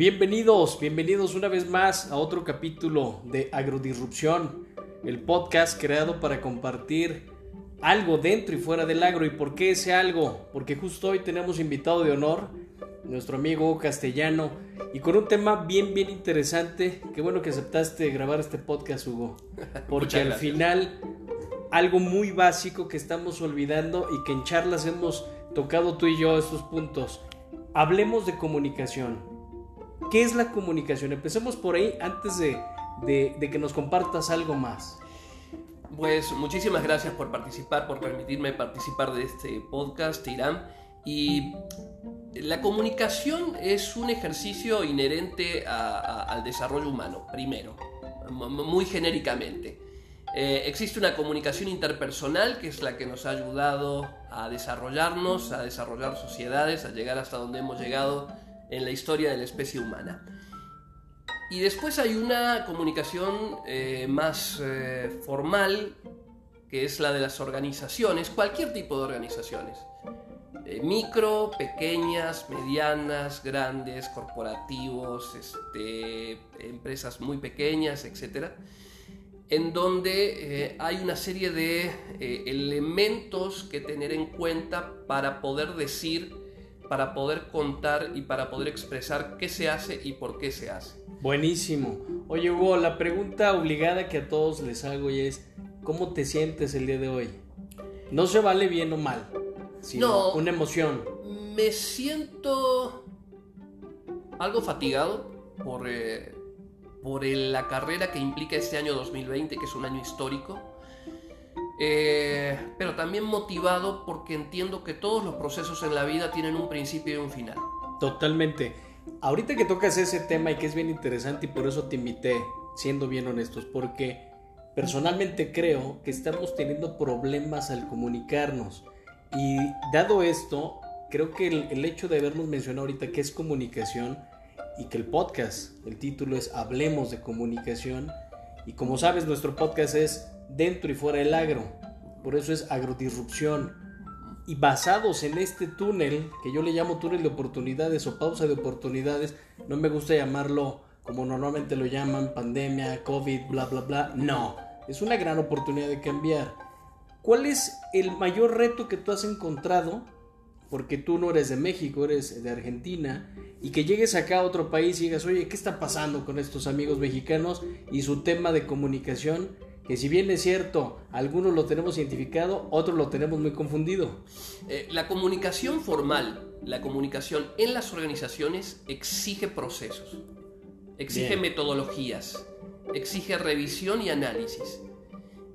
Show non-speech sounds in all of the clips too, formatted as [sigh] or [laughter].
Bienvenidos, bienvenidos una vez más a otro capítulo de Agrodisrupción, el podcast creado para compartir algo dentro y fuera del agro. ¿Y por qué ese algo? Porque justo hoy tenemos invitado de honor, nuestro amigo Castellano, y con un tema bien, bien interesante. Qué bueno que aceptaste grabar este podcast, Hugo. [laughs] Porque al final, algo muy básico que estamos olvidando y que en charlas hemos tocado tú y yo estos puntos. Hablemos de comunicación ¿Qué es la comunicación? Empecemos por ahí antes de, que nos compartas algo más. Pues muchísimas gracias por participar, por permitirme participar de este podcast, Irán. Y la comunicación es un ejercicio inherente al desarrollo humano, primero, muy genéricamente. Eh, existe una comunicación interpersonal que es la que nos ha ayudado a desarrollarnos, a desarrollar sociedades, a llegar hasta donde hemos llegado en la historia de la especie humana. Y después hay una comunicación eh, más eh, formal, que es la de las organizaciones, cualquier tipo de organizaciones. Eh, micro, pequeñas, medianas, grandes, corporativos, este, empresas muy pequeñas, etc. En donde hay una serie de elementos que tener en cuenta para poder decir para poder contar y para poder expresar qué se hace y por qué se hace. Buenísimo. Oye Hugo, la pregunta obligada que a todos les hago es, ¿cómo te sientes el día de hoy? No se vale bien o mal, sino una emoción. Me siento algo fatigado por, eh, por la carrera que implica este año 2020, que es un año histórico eh, pero también motivado porque entiendo que todos los procesos en la vida tienen un principio y un final. Totalmente. Ahorita que tocas ese tema y que es bien interesante y por eso te invité, siendo bien honestos, porque personalmente creo que estamos teniendo problemas al comunicarnos. Y dado esto, creo que el, el hecho de habernos mencionado ahorita que es comunicación y que el podcast, el título es Hablemos de comunicación, y como sabes, nuestro podcast es dentro y fuera del agro. Por eso es agrodisrupción. Y basados en este túnel, que yo le llamo túnel de oportunidades o pausa de oportunidades, no me gusta llamarlo como normalmente lo llaman, pandemia, COVID, bla, bla, bla. No, es una gran oportunidad de cambiar. ¿Cuál es el mayor reto que tú has encontrado? Porque tú no eres de México, eres de Argentina, y que llegues acá a otro país y digas, oye, ¿qué está pasando con estos amigos mexicanos y su tema de comunicación? Que si bien es cierto, algunos lo tenemos identificado, otros lo tenemos muy confundido. Eh, la comunicación formal, la comunicación en las organizaciones exige procesos, exige metodologías, exige revisión y análisis.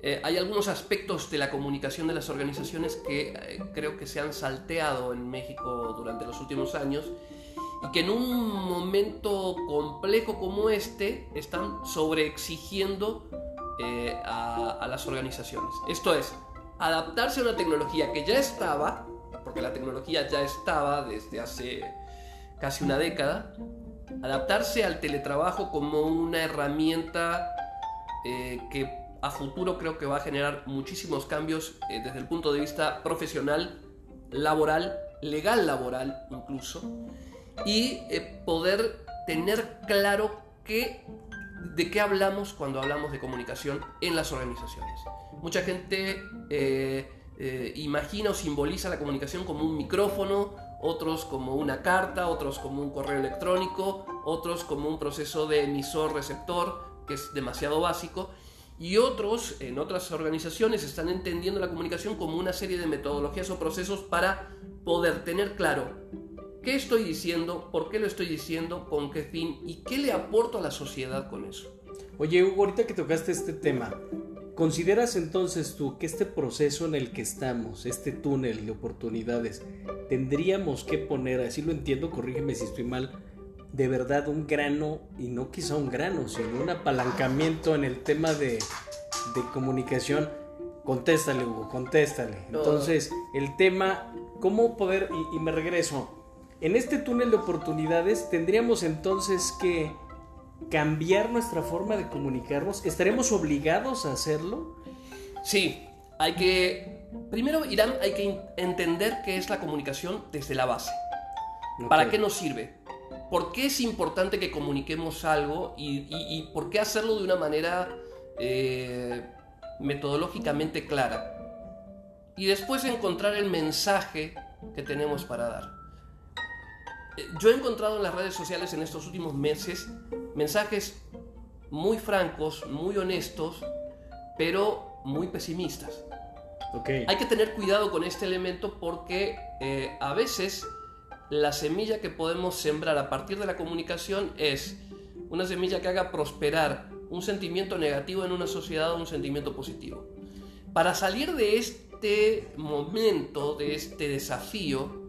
Eh, hay algunos aspectos de la comunicación de las organizaciones que eh, creo que se han salteado en México durante los últimos años y que en un momento complejo como este están sobreexigiendo eh, a, las organizaciones. Esto es, adaptarse a una tecnología que ya estaba, porque la tecnología ya estaba desde hace casi una década, adaptarse al teletrabajo como una herramienta eh, que a futuro creo que va a generar muchísimos cambios eh, desde el punto de vista profesional, laboral, legal laboral incluso, y poder tener claro que de qué hablamos cuando hablamos de comunicación en las organizaciones. Mucha gente eh, eh, imagina o simboliza la comunicación como un micrófono, otros como una carta, otros como un correo electrónico, otros como un proceso de emisor-receptor, que es demasiado básico, y otros en otras organizaciones están entendiendo la comunicación como una serie de metodologías o procesos para poder tener claro ¿Qué estoy diciendo? ¿Por qué lo estoy diciendo? ¿Con qué fin? ¿Y qué le aporto a la sociedad con eso? Oye, Hugo, ahorita que tocaste este tema, ¿consideras entonces tú que este proceso en el que estamos, este túnel de oportunidades, tendríamos que poner, así lo entiendo, corrígeme si estoy mal, de verdad un grano, y no quizá un grano, sino un apalancamiento en el tema de, de comunicación? Contéstale, Hugo, contéstale. Entonces, el tema, ¿cómo poder, y me regreso, en este túnel de oportunidades tendríamos entonces que cambiar nuestra forma de comunicarnos. ¿Estaremos obligados a hacerlo? Sí, hay que... Primero, Irán, hay que entender qué es la comunicación desde la base. ¿Para qué nos sirve? por qué es importante que comuniquemos algo y, por qué hacerlo de una manera eh, metodológicamente clara. Y después encontrar el mensaje que tenemos para dar. Yo he encontrado en las redes sociales en estos últimos meses mensajes muy francos, muy honestos, pero muy pesimistas. Hay que tener cuidado con este elemento porque eh, a veces la semilla que podemos sembrar a partir de la comunicación es una semilla que haga prosperar un sentimiento negativo en una sociedad o un sentimiento positivo. Para salir de este momento, de este desafío,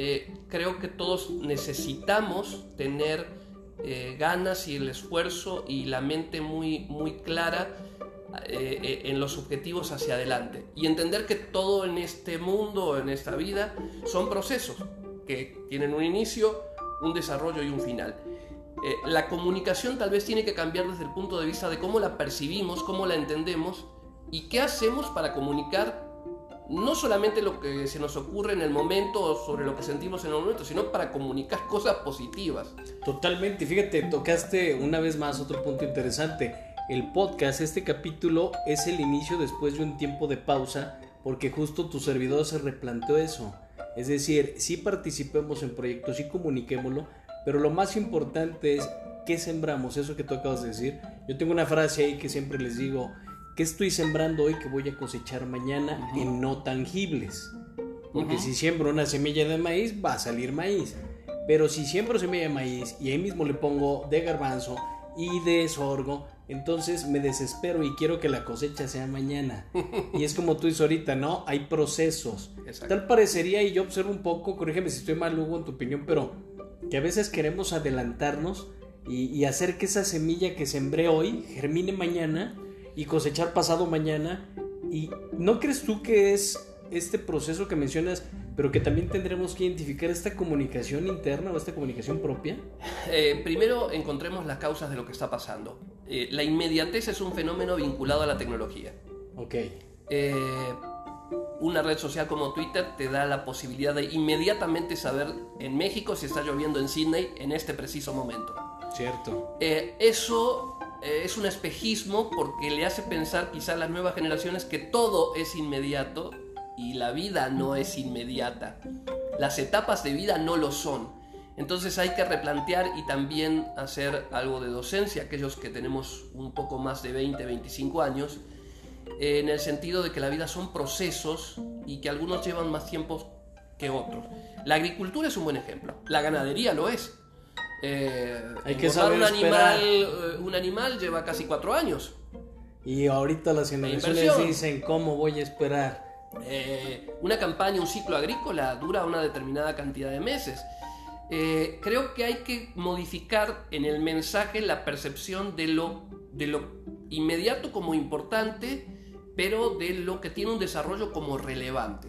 eh, creo que todos necesitamos tener eh, ganas y el esfuerzo y la mente muy, muy clara eh, en los objetivos hacia adelante y entender que todo en este mundo, en esta vida, son procesos que tienen un inicio, un desarrollo y un final. Eh, la comunicación tal vez tiene que cambiar desde el punto de vista de cómo la percibimos, cómo la entendemos y qué hacemos para comunicar no solamente lo que se nos ocurre en el momento o sobre lo que sentimos en el momento, sino para comunicar cosas positivas. Totalmente, fíjate, tocaste una vez más otro punto interesante. El podcast, este capítulo es el inicio después de un tiempo de pausa, porque justo tu servidor se replanteó eso es decir, sí participemos en proyectos, sí comuniquémoslo, pero lo más importante es qué sembramos, eso que tú acabas de decir. Yo tengo una frase ahí que siempre les digo, ¿qué estoy sembrando hoy que voy a cosechar mañana en no tangibles? Porque si siembro una semilla de maíz, va a salir maíz. Pero si siembro semilla de maíz y ahí mismo le pongo de garbanzo y de sorgo, entonces me desespero y quiero que la cosecha sea mañana. [laughs] Y es como tú dices ahorita, ¿no? Hay procesos. Tal parecería, y yo observo un poco, corrígeme si estoy mal, Hugo, en tu opinión, pero que a veces queremos adelantarnos y, hacer que esa semilla que sembré hoy germine mañana y cosechar pasado mañana. ¿Y no crees tú que es este proceso que mencionas pero que también tendremos que identificar esta comunicación interna o esta comunicación propia? Eh, primero encontremos las causas de lo que está pasando. Eh, la inmediatez es un fenómeno vinculado a la tecnología. Ok. Eh, una red social como Twitter te da la posibilidad de inmediatamente saber en México si está lloviendo en Sydney en este preciso momento. Cierto. eso es un espejismo porque le hace pensar quizá a las nuevas generaciones que todo es inmediato y la vida no es inmediata. Las etapas de vida no lo son. Entonces hay que replantear y también hacer algo de docencia, aquellos que tenemos un poco más de 20, 25 años, en el sentido de que la vida son procesos y que algunos llevan más tiempo que otros. La agricultura es un buen ejemplo, la ganadería lo es. Eh, hay que saber un animal, eh, un animal lleva casi cuatro años. Y ahorita las generaciones dicen, ¿cómo voy a esperar? Eh, una campaña, un ciclo agrícola dura una determinada cantidad de meses. Eh, creo que hay que modificar en el mensaje la percepción de lo, de lo inmediato como importante, pero de lo que tiene un desarrollo como relevante.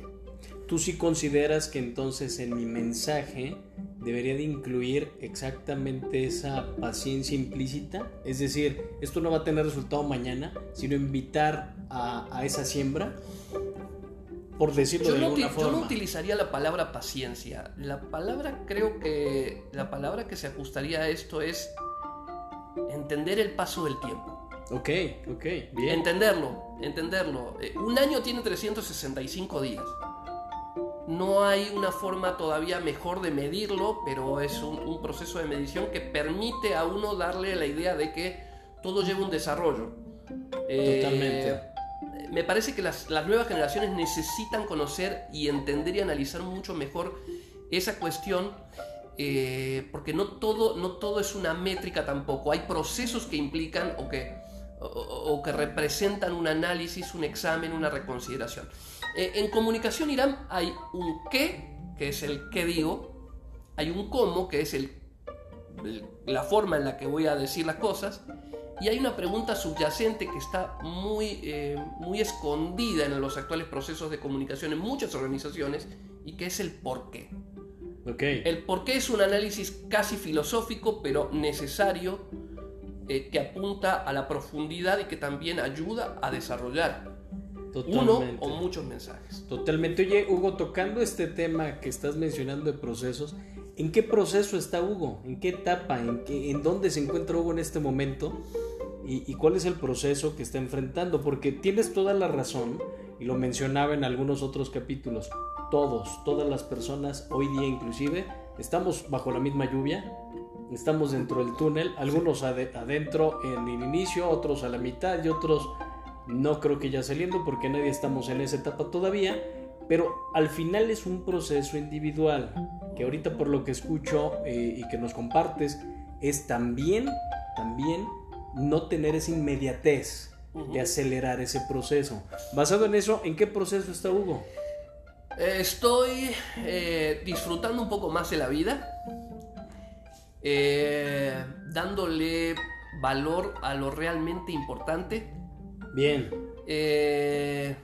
¿Tú sí consideras que entonces en mi mensaje debería de incluir exactamente esa paciencia implícita? Es decir, esto no va a tener resultado mañana, sino invitar a, a esa siembra por decirlo yo de alguna no, forma. Yo no utilizaría la palabra paciencia. La palabra, creo que la palabra que se ajustaría a esto es entender el paso del tiempo. Ok, ok, bien. Entenderlo, entenderlo. Eh, un año tiene 365 días. No hay una forma todavía mejor de medirlo, pero es un, proceso de medición que permite a uno darle la idea de que todo lleva un desarrollo. Totalmente. Eh, me parece que las, nuevas generaciones necesitan conocer y entender y analizar mucho mejor esa cuestión, eh, porque no todo, no todo es una métrica tampoco. Hay procesos que implican o que, o, que representan un análisis, un examen, una reconsideración. Eh, en comunicación Irán hay un qué, que es el qué digo, hay un cómo, que es el, la forma en la que voy a decir las cosas, y hay una pregunta subyacente que está muy, eh, muy escondida en los actuales procesos de comunicación en muchas organizaciones y que es el por qué. Okay. El por qué es un análisis casi filosófico, pero necesario, eh, que apunta a la profundidad y que también ayuda a desarrollar uno o muchos mensajes. Totalmente. Oye, Hugo, tocando este tema que estás mencionando de procesos, ¿En qué proceso está Hugo? ¿En qué etapa? ¿En, qué, en dónde se encuentra Hugo en este momento? ¿Y, cuál es el proceso que está enfrentando? Porque tienes toda la razón, y lo mencionaba en algunos otros capítulos, todos, todas las personas, hoy día inclusive, estamos bajo la misma lluvia, estamos dentro del túnel, algunos adentro en el inicio, otros a la mitad y otros no creo que ya saliendo porque nadie estamos en esa etapa todavía, pero al final es un proceso individual que ahorita por lo que escucho eh, y que nos compartes es también, también no tener esa inmediatez de acelerar ese proceso. Basado en eso, ¿en qué proceso está Hugo? Estoy eh, disfrutando un poco más de la vida, eh, dándole valor a lo realmente importante. Bien. Eh,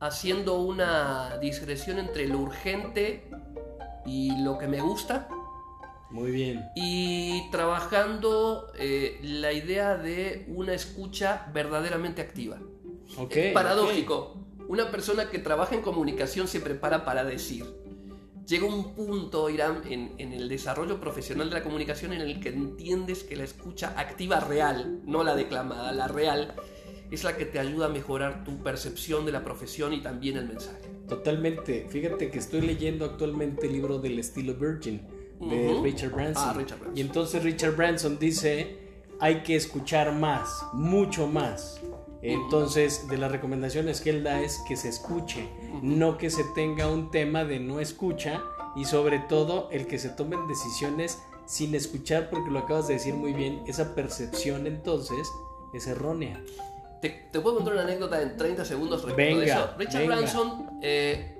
haciendo una discreción entre lo urgente y lo que me gusta. Muy bien. Y trabajando eh, la idea de una escucha verdaderamente activa. Okay, paradójico. Una persona que trabaja en comunicación se prepara para decir. Llega un punto, Irán, en, en, el desarrollo profesional de la comunicación en el que entiendes que la escucha activa real, no la declamada, la real, es la que te ayuda a mejorar tu percepción de la profesión y también el mensaje. Totalmente. Fíjate que estoy leyendo actualmente el libro del estilo Virgin de Richard, Branson. Ah, Richard Branson. Y entonces Richard Branson dice, hay que escuchar más, mucho más. Entonces, de las recomendaciones que él da es que se escuche, no que se tenga un tema de no escucha y sobre todo el que se tomen decisiones sin escuchar, porque lo acabas de decir muy bien, esa percepción entonces es errónea. Te, puedo contar una anécdota en 30 segundos respecto de eso. Richard Branson eh,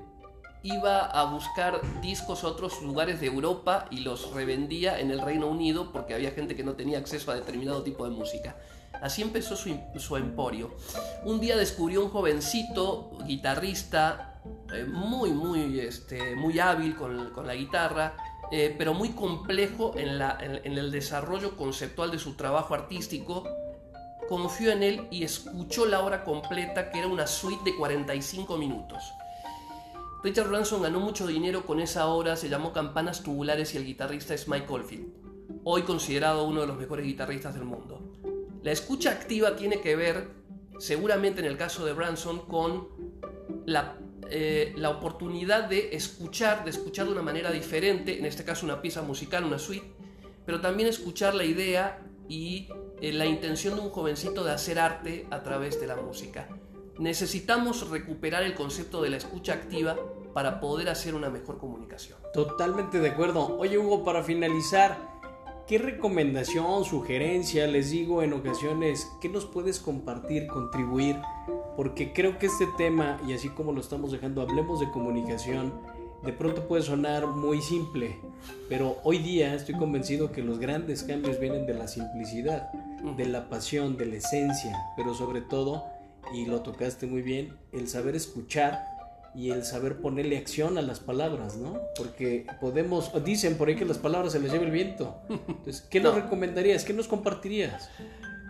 iba a buscar discos a otros lugares de Europa y los revendía en el Reino Unido porque había gente que no tenía acceso a determinado tipo de música. Así empezó su, emporio. Un día descubrió un jovencito guitarrista eh, muy, muy, este, muy hábil con, la guitarra, eh, pero muy complejo en, la, en el desarrollo conceptual de su trabajo artístico confió en él y escuchó la obra completa, que era una suite de 45 minutos. Richard Branson ganó mucho dinero con esa obra, se llamó Campanas Tubulares y el guitarrista es Mike Oldfield, hoy considerado uno de los mejores guitarristas del mundo. La escucha activa tiene que ver, seguramente en el caso de Branson, con la, eh, la oportunidad de escuchar, de escuchar de una manera diferente, en este caso una pieza musical, una suite, pero también escuchar la idea y la intención de un jovencito de hacer arte a través de la música. Necesitamos recuperar el concepto de la escucha activa para poder hacer una mejor comunicación. Totalmente de acuerdo. Oye Hugo, para finalizar, ¿qué recomendación, sugerencia, les digo en ocasiones, qué nos puedes compartir, contribuir? Porque creo que este tema, y así como lo estamos dejando, hablemos de comunicación, de pronto puede sonar muy simple, pero hoy día estoy convencido que los grandes cambios vienen de la simplicidad, de la pasión, de la esencia, pero sobre todo, y lo tocaste muy bien, el saber escuchar y el saber ponerle acción a las palabras, ¿no? Porque podemos, dicen por ahí que las palabras se les lleva el viento. Entonces, ¿qué [laughs] nos recomendarías? ¿Qué nos compartirías?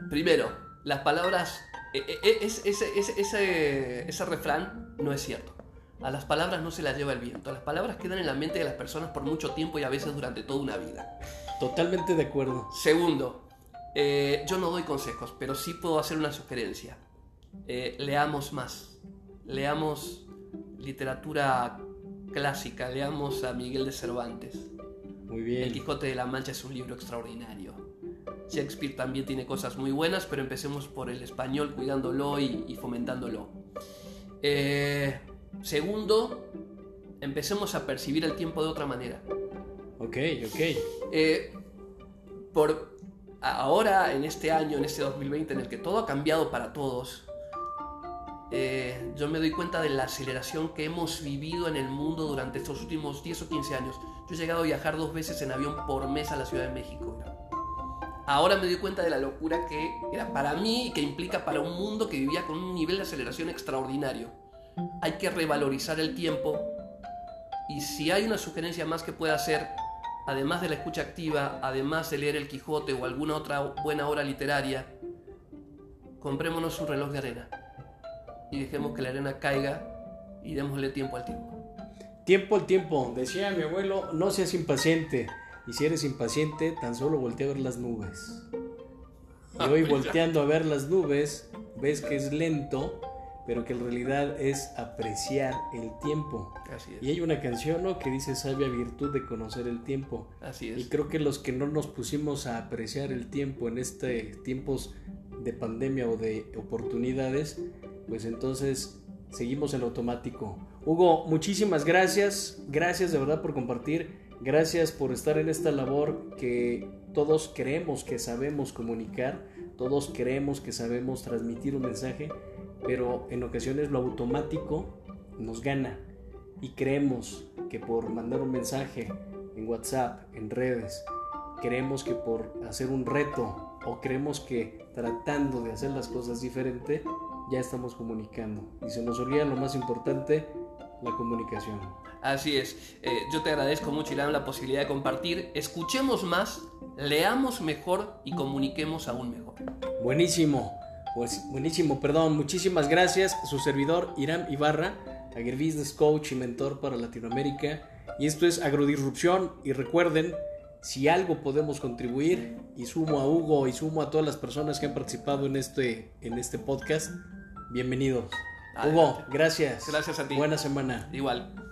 Primero, las palabras, e, e, e, ese, ese refrán no es cierto. A las palabras no se las lleva el viento. Las palabras quedan en la mente de las personas por mucho tiempo y a veces durante toda una vida. Totalmente de acuerdo. Segundo, eh, yo no doy consejos, pero sí puedo hacer una sugerencia. Eh, leamos más. Leamos literatura clásica. Leamos a Miguel de Cervantes. Muy bien. El Quijote de la Mancha es un libro extraordinario. Shakespeare también tiene cosas muy buenas, pero empecemos por el español cuidándolo y, y fomentándolo. Eh, Segundo, empecemos a percibir el tiempo de otra manera. Ok, ok. Eh, por ahora, en este año, en este 2020, en el que todo ha cambiado para todos, eh, yo me doy cuenta de la aceleración que hemos vivido en el mundo durante estos últimos 10 o 15 años. Yo he llegado a viajar dos veces en avión por mes a la Ciudad de México. Ahora me doy cuenta de la locura que era para mí y que implica para un mundo que vivía con un nivel de aceleración extraordinario hay que revalorizar el tiempo y si hay una sugerencia más que pueda hacer, además de la escucha activa, además de leer el Quijote o alguna otra buena obra literaria, comprémonos un reloj de arena y dejemos que la arena caiga y démosle tiempo al tiempo. Tiempo al tiempo, decía mi abuelo, no seas impaciente. Y si eres impaciente, tan solo voltea a ver las nubes. Y hoy volteando a ver las nubes, ves que es lento, pero que en realidad es apreciar el tiempo. Así es. Y hay una canción ¿no? que dice sabia virtud de conocer el tiempo. Así es. Y creo que los que no nos pusimos a apreciar el tiempo en este tiempos de pandemia o de oportunidades, pues entonces seguimos en automático. Hugo, muchísimas gracias, gracias de verdad por compartir, gracias por estar en esta labor que todos creemos que sabemos comunicar, todos creemos que sabemos transmitir un mensaje, pero en ocasiones lo automático nos gana y creemos que por mandar un mensaje en WhatsApp, en redes, creemos que por hacer un reto o creemos que tratando de hacer las cosas diferente ya estamos comunicando y se nos olvida lo más importante, la comunicación. Así es. Eh, yo te agradezco mucho, Irán, la posibilidad de compartir. Escuchemos más, leamos mejor y comuniquemos aún mejor. Buenísimo, pues buenísimo, perdón. Muchísimas gracias. Su servidor, Irán Ibarra, Agribusiness Coach y mentor para Latinoamérica. Y esto es Agrodisrupción. Y recuerden, si algo podemos contribuir, y sumo a Hugo y sumo a todas las personas que han participado en este, en este podcast, bienvenidos. Hugo, gracias. Gracias a ti. Buena semana. Igual.